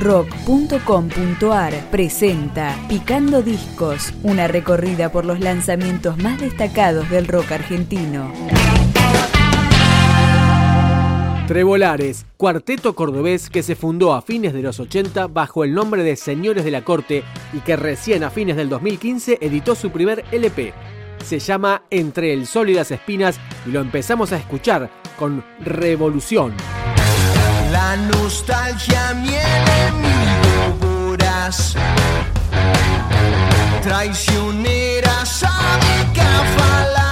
rock.com.ar presenta Picando Discos, una recorrida por los lanzamientos más destacados del rock argentino. Trebolares, cuarteto cordobés que se fundó a fines de los 80 bajo el nombre de Señores de la Corte y que recién a fines del 2015 editó su primer LP. Se llama Entre el Sol y las Espinas y lo empezamos a escuchar con Revolución. La nostalgia mi enemigo voraz Traicionera que falaz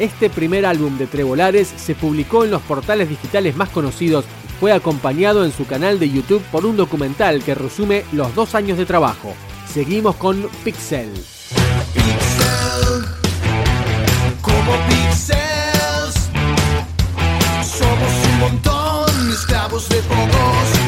Este primer álbum de Trebolares se publicó en los portales digitales más conocidos. Fue acompañado en su canal de YouTube por un documental que resume los dos años de trabajo. Seguimos con Pixel. Pixel, como pixels, somos un montón, esclavos de pocos,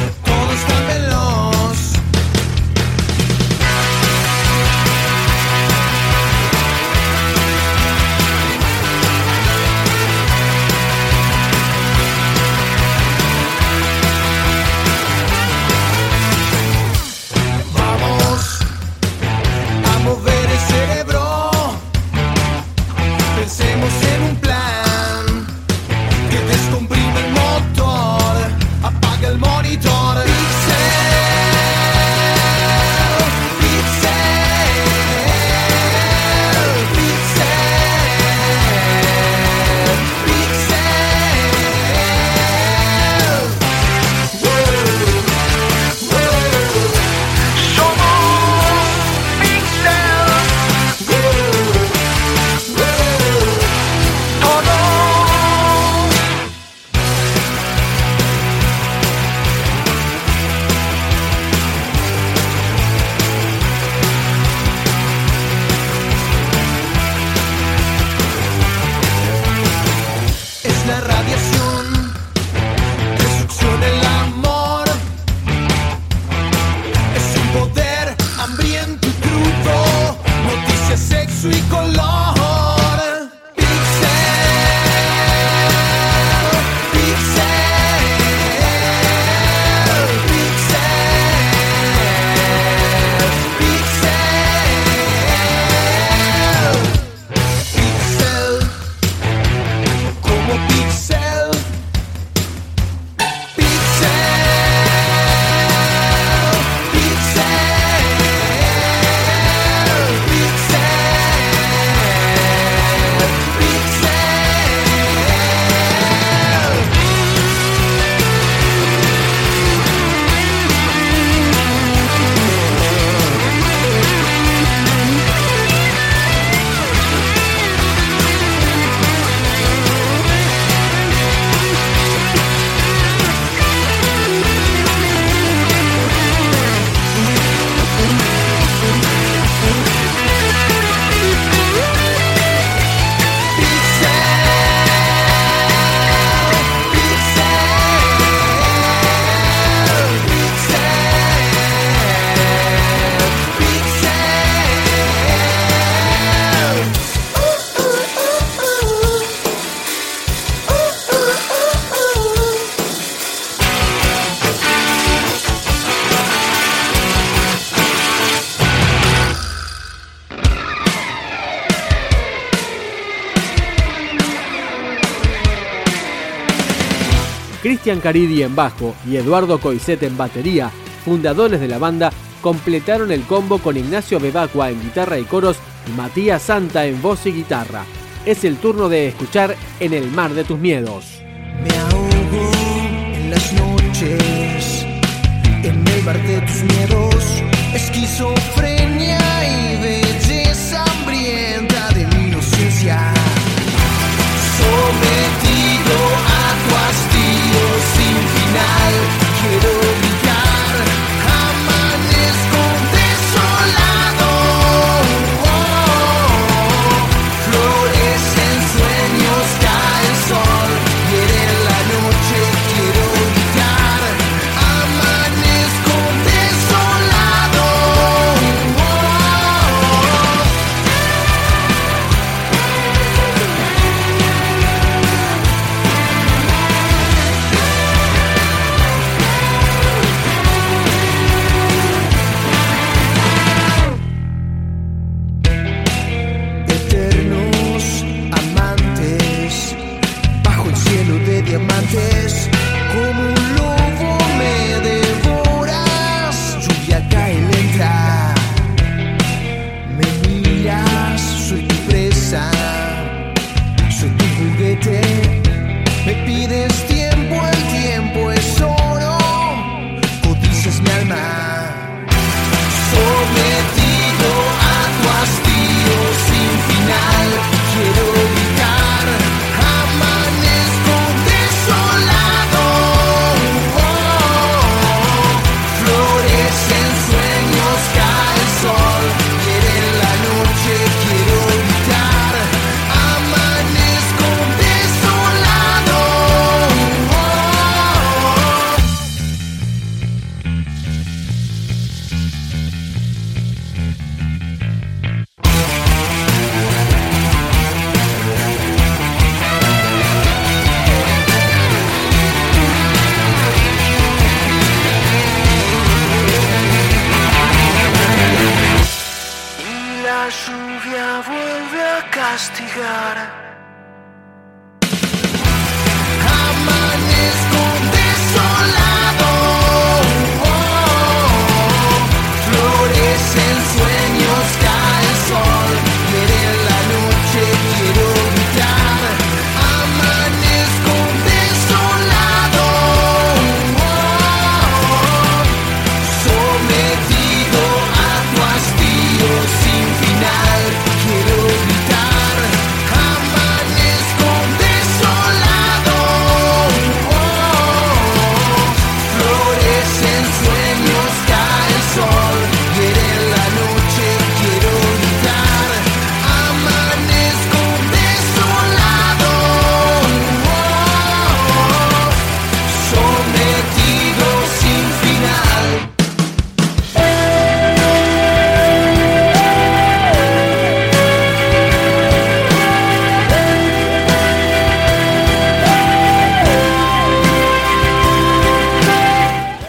Cristian Caridi en bajo y Eduardo Coiset en batería, fundadores de la banda, completaron el combo con Ignacio Bebacua en guitarra y coros y Matías Santa en voz y guitarra. Es el turno de escuchar En el mar de tus miedos. Me ahogo en las noches, en el mar de tus miedos, esquizofrenia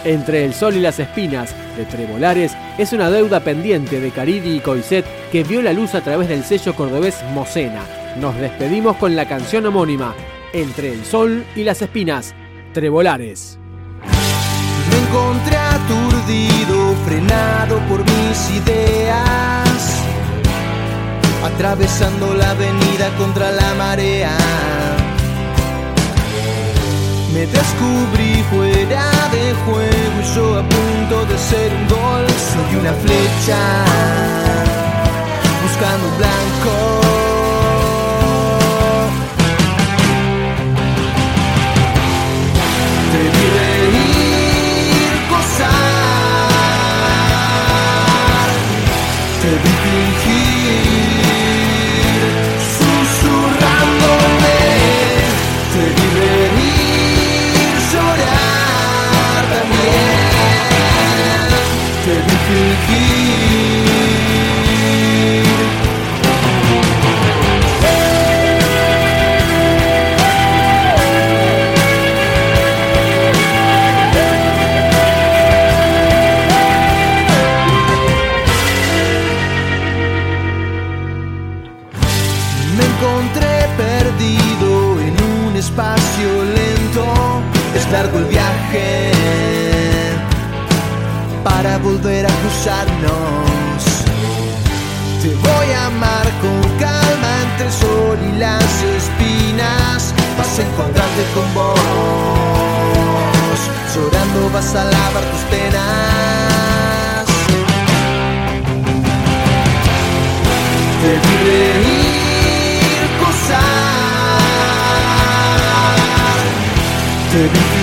Entre el sol y las espinas de Trebolares es una deuda pendiente de Caridi y Coiset que vio la luz a través del sello cordobés Mocena. Nos despedimos con la canción homónima Entre el sol y las espinas, Trebolares. Me encontré aturdido, frenado por mis ideas, atravesando la avenida contra la marea. Me descubrí fuera de juego y yo a punto de ser un gol. Soy una flecha buscando blanco. largo el viaje para volver a cruzarnos. Te voy a amar con calma entre el sol y las espinas. Vas a encontrarte con vos. Llorando vas a lavar tus penas. Te vi reír, gozar. Te vi